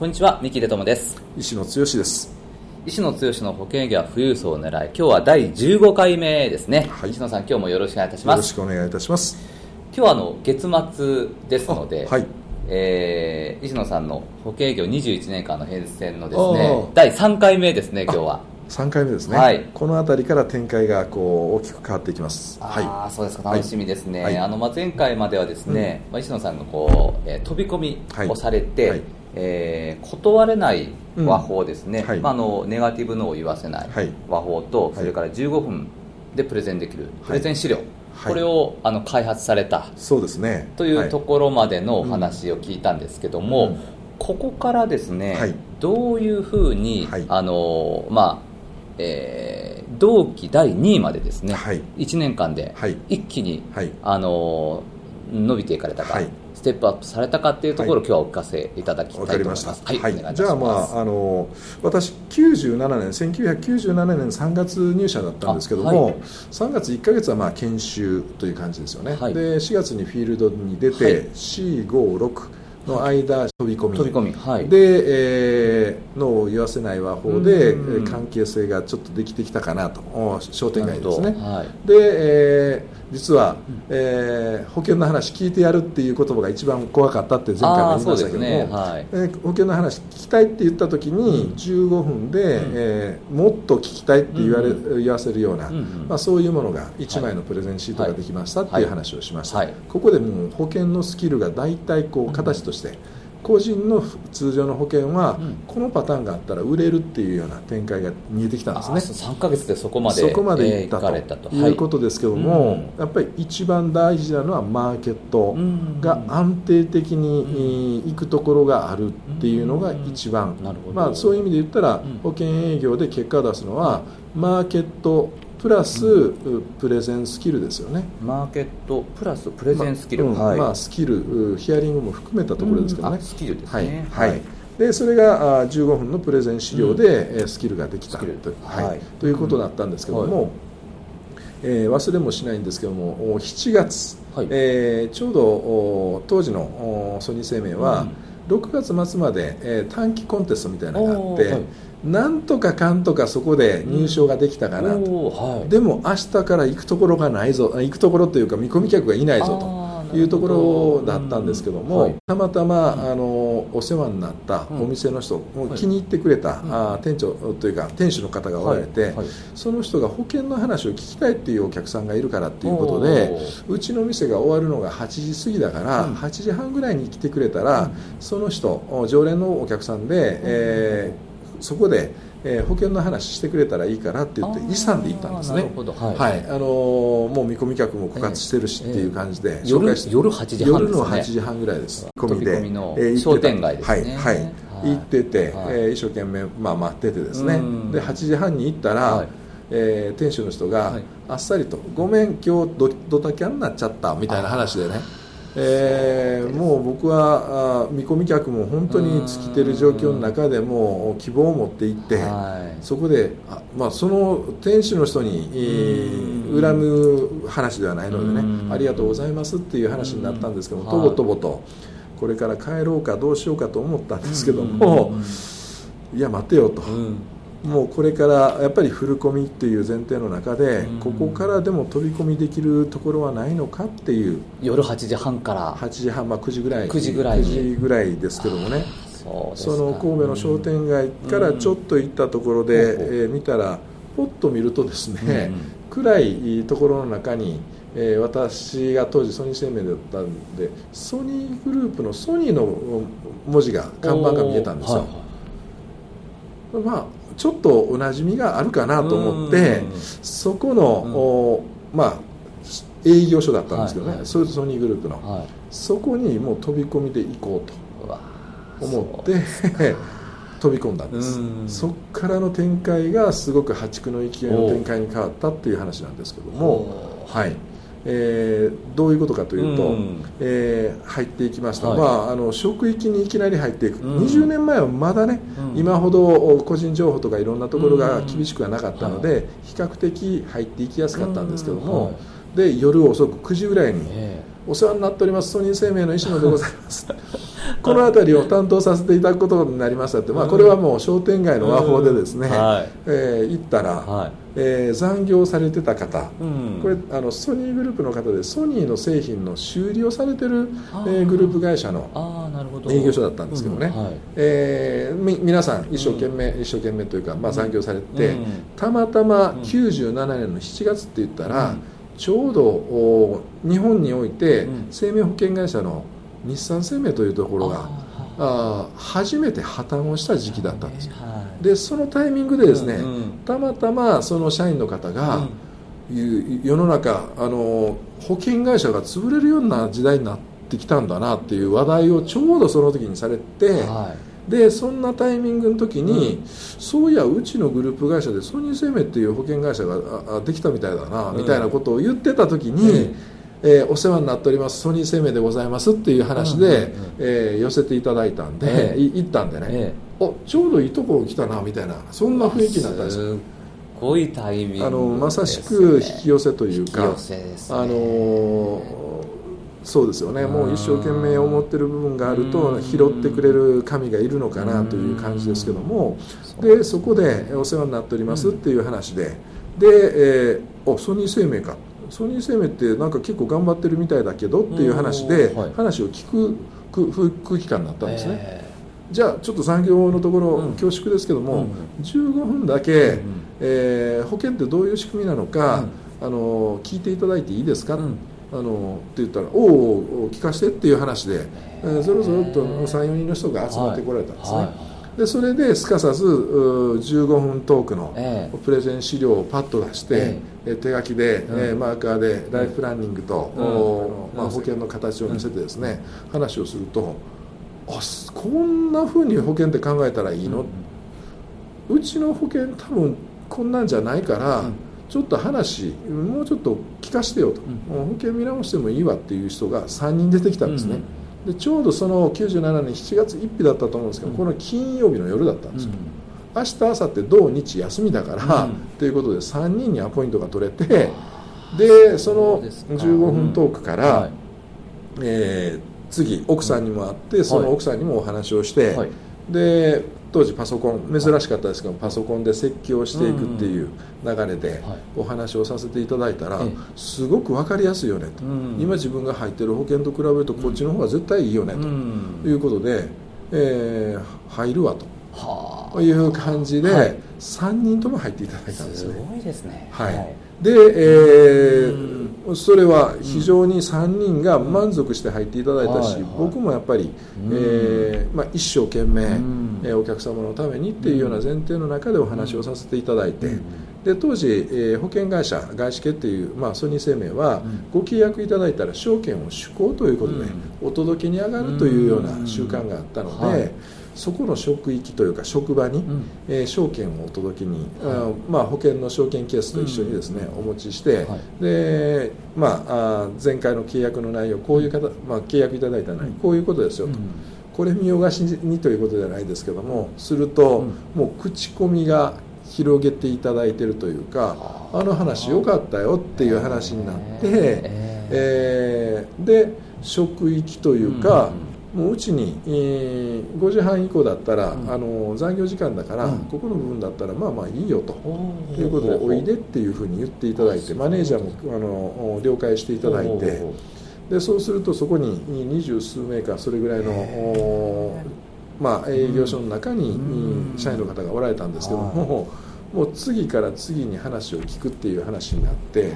こんにちは三木出友です。石野剛です。石野剛の保険営業は富裕層を狙い今日は第15回目ですね、はい、石野さん今日もよろしくお願いいたします。よろしくお願いいたします。今日はあの月末ですので、はい。えー、石野さんの保険営業21年間の変遷のですね第3回目ですね今日は。3回目ですね、はい、この辺りから展開がこう大きく変わっていきます。ああ、そうですか。楽しみですね、はい、あのまあ、前回まではですね、うん、まあ、石野さんがこう、えー、飛び込みをされて、はい、えー、断れない和法ですね、うん、まあ、あのネガティブのを言わせない和法と、それから15分でプレゼンできるプレゼン資料、これをあの開発されたそうですね。というところまでのお話を聞いたんですけども、うん、ここからですね、はい、どういうふうに、はい、あのまあえー、同期第2位までですね、はい、1年間で一気に、はい、あの伸びていかれたか、はい、ステップアップされたかっていうところを、今日はお聞かせいただきたいと思います。はい、はい、じゃあ、まあ、あの私、97年、1997年3月入社だったんですけども、はい、3月1か月はまあ研修という感じですよね、はい、で4月にフィールドに出て、はい、4、5、6、の間飛び込み。飛び込み、はい、で、えー、脳を言わせない和法で関係性がちょっとできてきたかなと。商店街ですね、はい、で、えー、実は、えー、保険の話聞いてやるっていう言葉が一番怖かったって前回も言いましたけども、ね。はい、えー、保険の話聞きたいって言った時に15分で、うん、えー、もっと聞きたいって言われ、うん、言わせるような、うん、まあ、そういうものが1枚のプレゼンシートができましたっていう話をしました、ここでもう保険のスキルが大体こう形として、個人の通常の保険は、このパターンがあったら売れるっていうような展開が見えてきたんですね。3か月でそこまでそこまでいったと,、いうこと。ですけども、やっぱり一番大事なのはマーケットが安定的にいくところがあるっていうのが一番、まあ、そういう意味で言ったら、保険営業で結果を出すのはマーケットプラス、うん、プレゼンスキルですよね。マーケットプラスプレゼンスキル、まはい、まあ、スキルヒアリングも含めたところですけどね、スキルですね。はい、はい、でそれが15分のプレゼン資料で、うん、スキルができたと,、はい、ということだったんですけども、えー、忘れもしないんですけども7月、はい。えー、ちょうど当時のソニー生命は、うん、6月末まで、えー、短期コンテストみたいなのがあって、なんとかかんとかそこで入賞ができたかなと、うんはい、でも明日から行くところがないぞ行くところというか見込み客がいないぞというところだったんですけども、はい、たまたまあのお世話になったお店の人、うん、気に入ってくれた、あ店長というか店主の方がおられて、その人が保険の話を聞きたいっていうお客さんがいるからっていうことでうちの店が終わるのが8時過ぎだから、うん、8時半ぐらいに来てくれたら、その人常連のお客さんで、えーそこで、えー、保険の話してくれたらいいからって言って遺産で行ったんですね、はい、はい、あのー、もう見込み客も枯渇してるしっていう感じで、紹介して夜8時半、夜の8時半ぐらいです。込みで、えー、商店街ですね。はい、はい、行ってて、はい、えー、一生懸命、まあ、待っててですね。で8時半に行ったら、はい。えー、店主の人があっさりと「ごめん今日ドドタキャンになっちゃった」みたいな話でねえー、もう僕は見込み客も本当に尽きてる状況の中でも希望を持っていって、そこであ、まあ、その店主の人に、えー、恨む話ではないのでねありがとうございますっていう話になったんですけどもとぼとぼとこれから帰ろうかどうしようかと思ったんですけどもいや待てよと。もうこれからやっぱりフルコミっていう前提の中で、ここからでも飛び込みできるところはないのかっていう。夜8時半から。8時半、まあ、9時ぐらい。9時ぐらい時ぐらいですけどもね。その神戸の商店街からちょっと行ったところで、えー、見たらポッと見るとですね、暗いところの中にえー、私が当時ソニー生命だったんでソニーグループのソニーの文字が看板が見えたんですよ、まあちょっとおなじみがあるかなと思ってそこの、まあ営業所だったんですけどね、はい。はい、ソニーグループの、はい、そこにもう飛び込みで行こうと思って 飛び込んだんです。そこからの展開がすごく破竹の勢いの展開に変わったっていう話なんですけども。はいえー、どういうことかというと、うん、えー、入っていきました、はい、まあ、あの職域にいきなり入っていく、うん、20年前はまだね、うん、今ほど個人情報とかいろんなところが厳しくはなかったので、比較的入っていきやすかったんですけども、はい、で夜遅く9時ぐらいに、お世話になっておりますソニー生命の石野でございます。この辺りを担当させていただくことになりましたって、まあ、これはもう商店街の和法でですね、うんはい、えー、行ったら、はい、えー、残業されてた方、うん、これあのソニーグループの方でソニーの製品の修理をされてる、えー、グループ会社の営業所だったんですけどね、うんはい、えー、み皆さん一生懸命、一生懸命というか、まあ、残業されて、たまたま97年の7月って言ったら、ちょうど日本において生命保険会社の日産生命というところがあ初めて破綻をした時期だったんです、はい、でそのタイミングでですね、うんうん、たまたまその社員の方が、うん、世の中あの保険会社が潰れるような時代になってきたんだなっていう話題をちょうどその時にされて、はい、でそんなタイミングの時に、うん、そういやうちのグループ会社でソニー生命っていう保険会社ができたみたいだな、みたいなことを言ってた時に、えー、お世話になっておりますソニー生命でございますっていう話で、うんうんうん、えー、寄せていただいたんで、えー、行ったんでね、えー、おちょうどいいところ来たなみたいなそんな雰囲気になったんです。よ。すごいタイミング、ね、あのまさしく引き寄せというか、ね、あのそうですよね。もう一生懸命思ってる部分があると拾ってくれる神がいるのかなという感じですけどもでそこでお世話になっておりますっていう話でで、えー、おソニー生命かソニー生命ってなんか結構頑張ってるみたいだけどっていう話で、話を聞く空気感になったんですね、えー、じゃあちょっと産業のところ、うん、恐縮ですけども、うん、15分だけ、うん、えー、保険ってどういう仕組みなのか、あの聞いていただいていいですか、あのって言ったら「おお聞かせて」っていう話で、えー、ぞろぞろと34人の人が集まってこられたんですね、はいはいでそれですかさず15分トークのプレゼン資料をパッと出して、え手書きで、えマーカーでライフプランニングと、まあ、保険の形を見せてですね、話をするとあこんなふうに保険って考えたらいいの、うちの保険多分こんなんじゃないから、ちょっと話もうちょっと聞かせてよと、保険見直してもいいわっていう人が3人出てきたんですね。でちょうどその97年7月1日だったと思うんですけど、この金曜日の夜だったんですよ、明日明後日土日休みだから、ということで3人にアポイントが取れてでその15分トークから、えー、次奥さんにも会ってその奥さんにもお話をして、で当時パソコン珍しかったですけどパソコンで設計をしていくっていう流れでお話をさせていただいたらすごく分かりやすいよねと。今自分が入ってる保険と比べるとこっちの方が絶対いいよねと。いうことで、えー、入るわと。いう感じで3人とも入っていただいたんですね。すごいですね、はい。で、えー、それは非常に3人が満足して入っていただいたし、僕もやっぱり、えーまあ、一生懸命、えー、お客様のためにっていうような前提の中でお話をさせていただいて、で当時、えー、保険会社外資系っていう、まあ、ソニー生命は、ご契約いただいたら証券を出向ということで、お届けに上がるというような習慣があったので。そこの職域というか職場に、うん、えー、証券をお届けに、はい、まあ、保険の証券ケースと一緒にですね、うん、お持ちして、はい、でまあ、前回の契約の内容こういう方、まあ、契約いただいた内容こういうことですよと。これ見よがしにということじゃないですけどもすると、もう口コミが広げていただいてるというかあの話良かったよっていう話になって、えー、で職域というか、もううちに、えー、5時半以降だったら、うん、あの残業時間だから、うん、ここの部分だったらまあまあいいよと。いうことでおいでっていうふうに言っていただいてマネージャーもあの了解していただいてでそうするとそこに二十数名かそれぐらいの、まあ、営業所の中に社員の方がおられたんですけどももう次から次に話を聞くっていう話になって。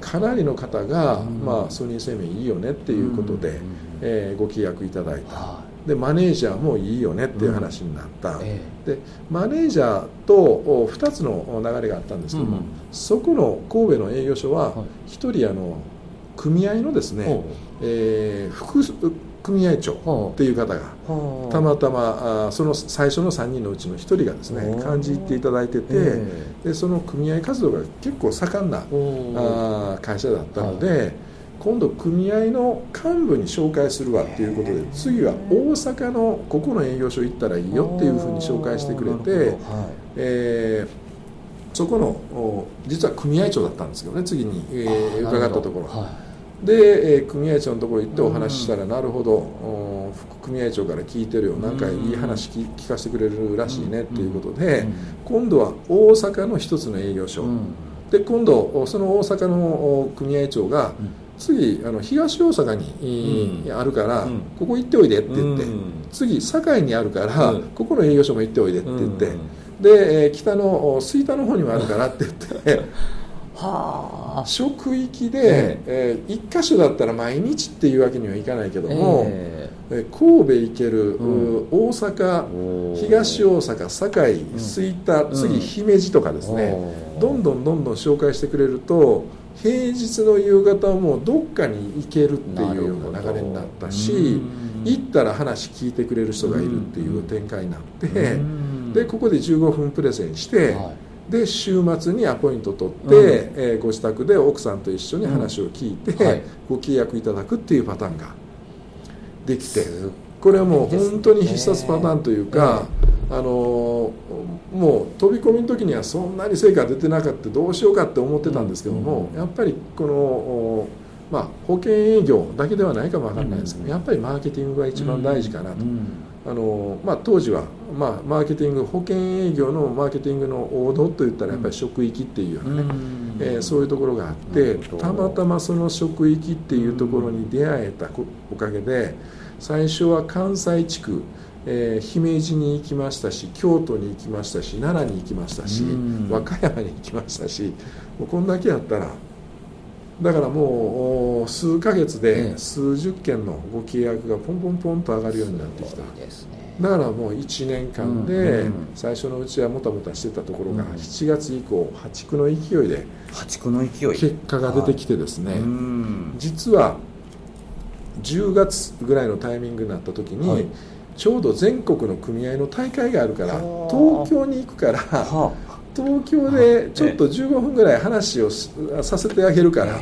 かなりの方が、まあ、ソニー生命いいよねっていうことで、えー、ご契約いただいた、でマネージャーもいいよねっていう話になった、でマネージャーと2つの流れがあったんですけども、そこの神戸の営業所は1人あの組合のですね、えー、副組合長っていう方がたまたまあその最初の3人のうちの1人がですね感じていただいてて、でその組合活動が結構盛んなあ会社だったので、今度組合の幹部に紹介するわっていうことで次は大阪のここの営業所行ったらいいよっていうふうに紹介してくれて、えーそこの実は組合長だったんですけどね次に、えー、伺ったところ、はい、で、えー、組合長のところ行ってお話ししたら、うん、なるほど。副組合長から聞いてるよ。なんかいい話聞聞かせてくれるらしいねっていうことで、うん、今度は大阪の一つの営業所、うん、で今度その大阪の組合長が、次あの東大阪に、あるから、ここ行っておいでって言って、次堺にあるから、ここの営業所も行っておいでって言って、で北の吹田の方にもあるからって言って はあ、職域で、えー、1箇所だったら毎日っていうわけにはいかないけども、えー、神戸行ける、うん、大阪東大阪堺吹田、うん、次姫路とかですね、うん、どんどんどんどん紹介してくれると平日の夕方はもうどっかに行けるっていうような流れになったし行ったら話聞いてくれる人がいるっていう展開になって。でここで15分プレゼンして、はい、で週末にアポイント取って、うん、えー、ご自宅で奥さんと一緒に話を聞いて、うんはい、ご契約いただくっていうパターンができてこれはもう本当に必殺パターンというか、あのもう飛び込みの時にはそんなに成果が出てなかったどうしようかって思ってたんですけども、やっぱりこの。まあ、保険営業だけではないかもわからないですけど、やっぱりマーケティングが一番大事かなと、あのまあ、当時は、まあ、マーケティング保険営業のマーケティングの王道といったらやっぱり職域っていうようなね、えー、そういうところがあってたまたまその職域っていうところに出会えたおかげで最初は関西地区えー、姫路に行きましたし京都に行きましたし奈良に行きましたし和歌山に行きましたしもうこんだけやったらだからもう数ヶ月で数十件のご契約がポンポンポンと上がるようになってきた、だからもう1年間で最初のうちはもたもたしてたところが7月以降破竹の勢いで破竹の勢い。結果が出てきてですね。実は10月ぐらいのタイミングになった時に、ちょうど全国の組合の大会があるから東京に行くから、東京でちょっと15分ぐらい話をさせてあげるからっ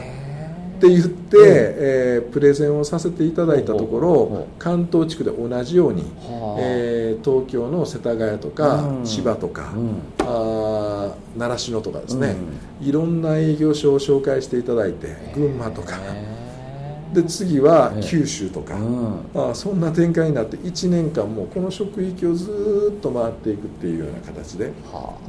て言って、えー、プレゼンをさせていただいたところ関東地区で同じように、えー、東京の世田谷とか千葉とか、あ習志野とかですね、いろんな営業所を紹介していただいて群馬とか。で次は九州とか、ああそんな展開になって1年間もこの職域をずっと回っていくっていうような形で、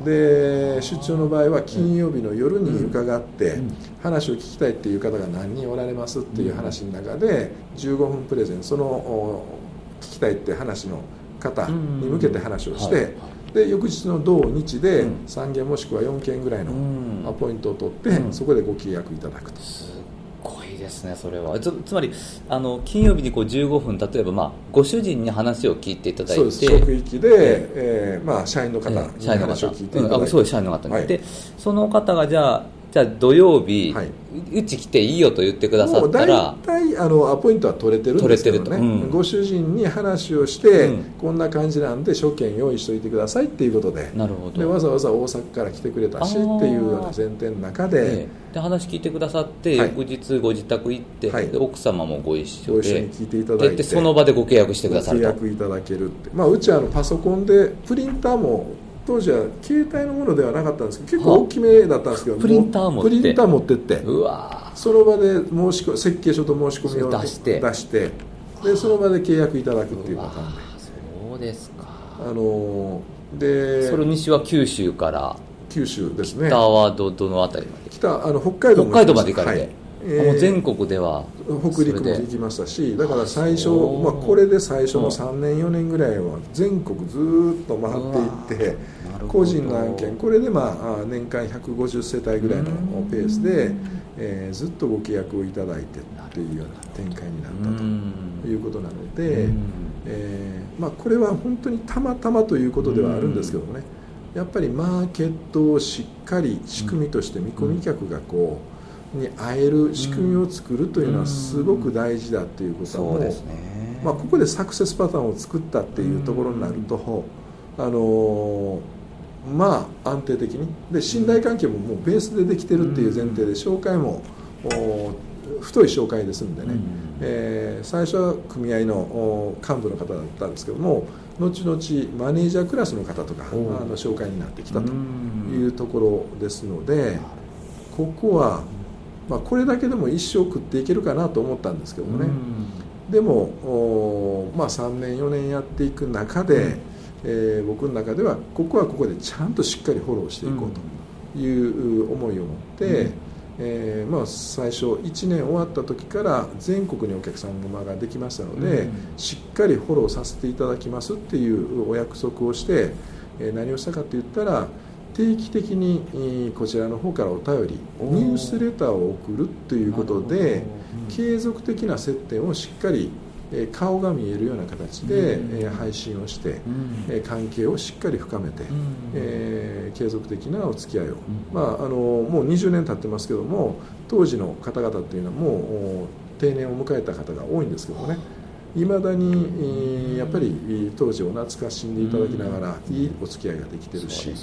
で出張の場合は金曜日の夜に伺って、話を聞きたいっていう方が何人おられますっていう話の中で15分プレゼンその聞きたいって話の方に向けて話をして、で翌日の土日で3件もしくは4件ぐらいのアポイントを取って、そこでご契約いただくと。ですねそれは。つつまりあの金曜日にこう15分例えば、まあ、ご主人に話を聞いていただいて職域で、えーまあ、社員の方に話を聞いていただいて、うん、そう社員の方に、はい、でその方がじゃあじゃあ土曜日、はい、うち来ていいよと言ってくださったら大体あのアポイントは取れてるんですけどね、うん、ご主人に話をして、うん、こんな感じなんで書券用意しておいてくださいっていうことで。なるほど。でわざわざ大阪から来てくれたしっていうような前提の中でえで話聞いてくださって、はい、翌日ご自宅行って、はい、奥様もご一緒でに聞いていただいて。その場でご契約してくださると。契約いただけるって、まあ、うちはあのパソコンでプリンターも当時は携帯のものではなかったんですけど結構大きめだったんですけどプリンター持って。プリンター持ってって。その場で申し込設計書と申し込みを出して。出して。でその場で契約いただくっていうパターンで。そうですか。あのでそれ西は九州から九州ですね。北はどどの辺りまで？北あの北海道北海道まで行かれて、はい。えー、もう全国では北陸も行きましたしだから最初、まあ、これで最初の3年4年ぐらいは全国ずっと回っていって個人の案件これでまあ年間150世帯ぐらいのペースで、えー、ずっとご契約をいただいてというような展開になったということなので、えーまあ、これは本当にたまたまということではあるんですけどもねやっぱりマーケットをしっかり仕組みとして見込み客がこう、に会える仕組みを作るというのはすごく大事だということはもう、まあ、ここでサクセスパターンを作ったっていうところになると、あのまあ安定的に。で信頼関係ももうベースでできてるっていう前提で紹介も太い紹介ですんでね、うん、えー、最初は組合の幹部の方だったんですけども後々マネージャークラスの方とかあの紹介になってきたというところですのでここは、まあ、これだけでも一生食っていけるかなと思ったんですけどもね。でも、まあ、3年4年やっていく中で、えー、僕の中ではここはここでちゃんとしっかりフォローしていこうという思いを持って、えーまあ、最初1年終わった時から全国にお客様ができましたので、うん、しっかりフォローさせていただきますっていうお約束をして、えー、何をしたかって言ったら定期的にこちらの方からお便りニュースレターを送るということで、うん、継続的な接点をしっかり顔が見えるような形で配信をして、関係をしっかり深めて、え継続的なお付き合いを、まあ、あのもう20年経ってますけども当時の方々っていうのはもう定年を迎えた方が多いんですけどもね。いまだにやっぱり当時を懐かしんでいただきながらいいお付き合いができてるし、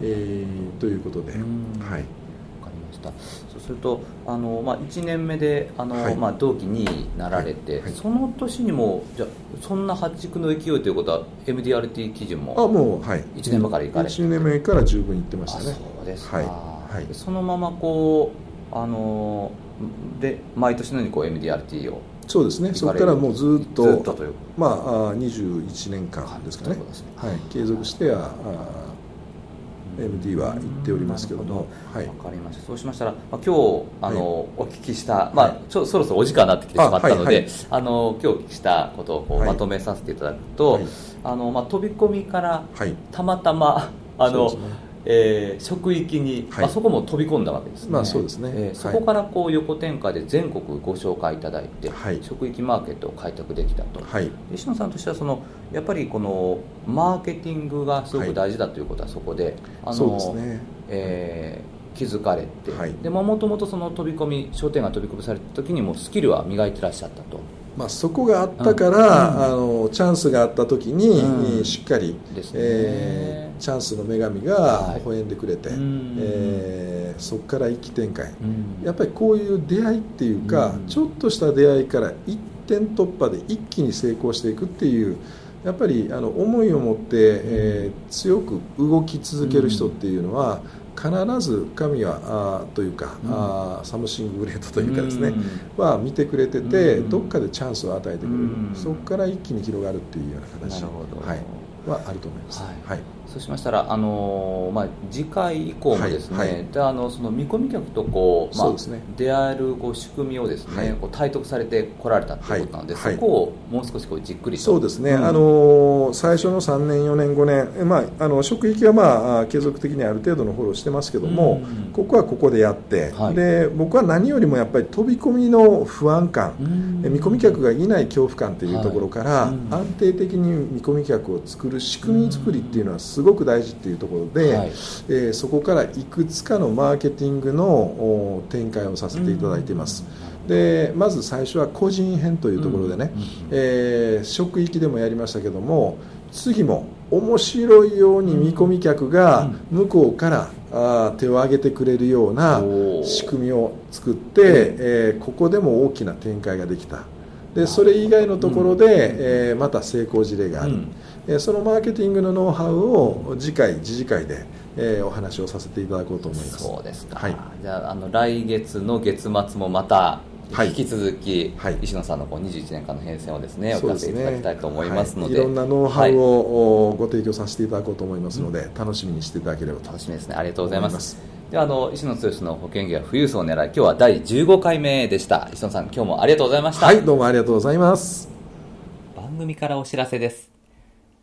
えー、ということで、はい。したそうするとあの、まあ、1年目であの、はい、まあ、同期になられて、はい、その年にもじゃそんな発築の勢いということは MDRT 基準もあもう、はい、1年目から行かれて1年目から十分行ってましたね。そうですか、はい。はい、そのままこうあので毎年のようにこう MDRT をそうですね。そこからもうずっとずっとというまあ21年間ですかね、ね、はい、継続してはあ MD は言っておりますけども、はい、分かりました。そうしましたら、まあ、今日あの、はい、お聞きした、まあ、ちょそろそろお時間になってきてしまったので、はいはい、あの今日お聞きしたことをまとめさせていただくと、あのまあ、飛び込みからたまたま、あの、えー、職域に、はい、あそこも飛び込んだわけですね、まあ、そうですね、えー、そこからこう横展開で全国ご紹介いただいて、はい、職域マーケットを開拓できたと、はい、石野さんとしてはそのやっぱりこのマーケティングがすごく大事だということはそこで、あのそうですね、えー、気づかれて、はい、でもともとその飛び込み商店街飛び込みされた時にもスキルは磨いてらっしゃったと。まあ、そこがあったから、うん、あのチャンスがあった時に、うん、しっかり、ね。えー、チャンスの女神が微笑んでくれて、はい、えー、そこから一気展開、うん、やっぱりこういう出会いっていうか、ちょっとした出会いから一点突破で一気に成功していくっていうやっぱりあの思いを持って、えー、強く動き続ける人っていうのは、必ず神はあというか、うん、あサムシンググレートというかですね、うん、は見てくれてて、うん、どっかでチャンスを与えてくれる、そこから一気に広がるっていうような形。はい、はあると思います。はい、はいそうしましたら、あのまあ、次回以降もですね、はいはい、であのその見込み客とこう、まあ、ね、出会えるこう仕組みをですね、はい、こう体得されてこられたということなので、そこをもう少しこうじっくりと。そうですね、うん、あの最初の3年、4年、5年、まあ、あの職域は、まあ、継続的にある程度のフォローしてますけども、うん、ここはここでやって、で僕は何よりもやっぱり飛び込みの不安感、うん、見込み客がいない恐怖感というところから、安定的に見込み客を作る仕組み作りっていうのはすごく大事っていうところで、はい、えー、そこからいくつかのマーケティングの展開をさせていただいています。でまず最初は個人編というところでね、えー、職域でもやりましたけども次も面白いように見込み客が向こうからあ手を挙げてくれるような仕組みを作って、えー、ここでも大きな展開ができた。でそれ以外のところで、えー、また成功事例がある、えそのマーケティングのノウハウを次回次次回で、えー、お話をさせていただこうと思います。そうですか、はい、じゃああの来月の月末もまた引き続き、はい、石野さんのこう21年間の変遷をですねお聞かせいただきたいと思いますので、はい、いろんなノウハウをご提供させていただこうと思いますので、楽しみにしていただければと。楽しみですね。ありがとうございます。ではあの石野剛の保険業は富裕層を狙い今日は第15回目でした。石野さん今日もありがとうございました。はいどうもありがとうございます。番組からお知らせです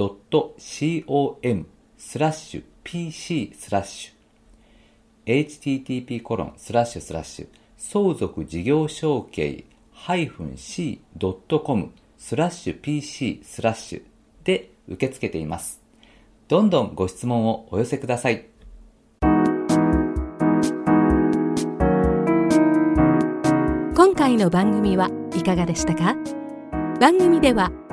kei-c.com スラッシュ pc スラッシュ http コロンスラッシュスラッシュ相続事業承継 -c.com スラッシュ pc スラッシュで受け付けています。どんどんご質問をお寄せください。今回の番組はいかがでしたか？番組では